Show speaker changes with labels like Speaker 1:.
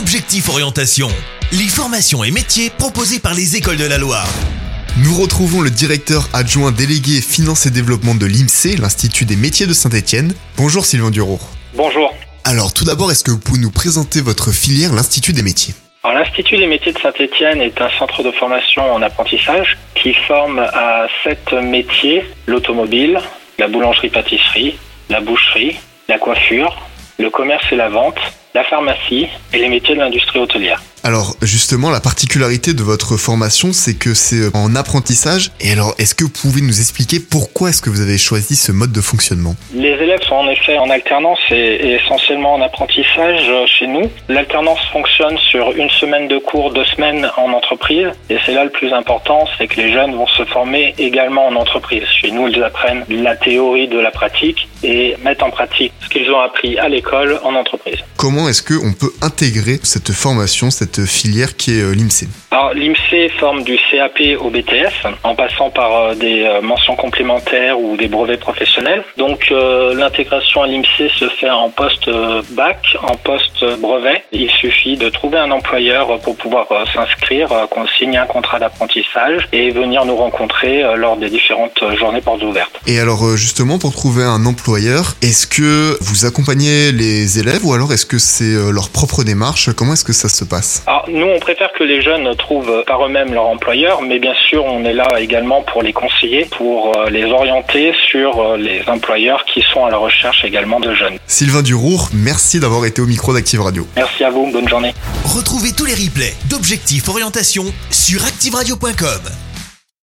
Speaker 1: Objectif Orientation, les formations et métiers proposés par les écoles de la Loire.
Speaker 2: Nous retrouvons le directeur adjoint délégué finance et développement de l'IMSE, l'Institut des métiers de Saint-Etienne. Bonjour Sylvain Durour.
Speaker 3: Bonjour.
Speaker 2: Alors tout d'abord, est-ce que vous pouvez nous présenter votre filière, l'Institut des métiers?
Speaker 3: Alors, L'Institut des métiers de Saint-Étienne est un centre de formation en apprentissage qui forme à sept métiers l'automobile, la boulangerie-pâtisserie, la boucherie, la coiffure, le commerce et la vente, la pharmacie et les métiers de l'industrie hôtelière.
Speaker 2: Alors justement, la particularité de votre formation, c'est que c'est en apprentissage. Et alors, est-ce que vous pouvez nous expliquer pourquoi est-ce que vous avez choisi ce mode de fonctionnement?
Speaker 3: Les élèves sont en effet en alternance et, et essentiellement en apprentissage euh, chez nous. L'alternance fonctionne sur une semaine de cours, deux semaines en entreprise. Et c'est là le plus important, c'est que les jeunes vont se former également en entreprise. Chez nous, ils apprennent la théorie de la pratique et mettent en pratique ce qu'ils ont appris à l'école en entreprise.
Speaker 2: Comment est-ce qu'on peut intégrer cette formation, cette filière qui est euh, l'IMSE
Speaker 3: Alors l'IMSE forme du CAP au BTS en passant par euh, des euh, mentions complémentaires ou des brevets professionnels. Donc l'intégration à l'IMSE se fait en poste euh, bac, en poste brevet. Il suffit de trouver un employeur pour pouvoir s'inscrire, qu'on signe un contrat d'apprentissage et venir nous rencontrer lors des différentes journées portes ouvertes.
Speaker 2: Et alors justement, pour trouver un employeur, est-ce que vous accompagnez les élèves ou alors est-ce que c'est leur propre démarche? Comment est-ce que ça se passe?
Speaker 3: Alors nous on préfère que les jeunes trouvent par eux-mêmes leur employeur, mais bien sûr on est là également pour les conseiller, pour euh, les orienter sur euh, les employeurs qui sont à la recherche également de jeunes.
Speaker 2: Sylvain Durour, merci d'avoir été au micro d'Active Radio.
Speaker 3: Merci à vous, bonne journée.
Speaker 1: Retrouvez tous les replays d'Objectif Orientation sur activeradio.com.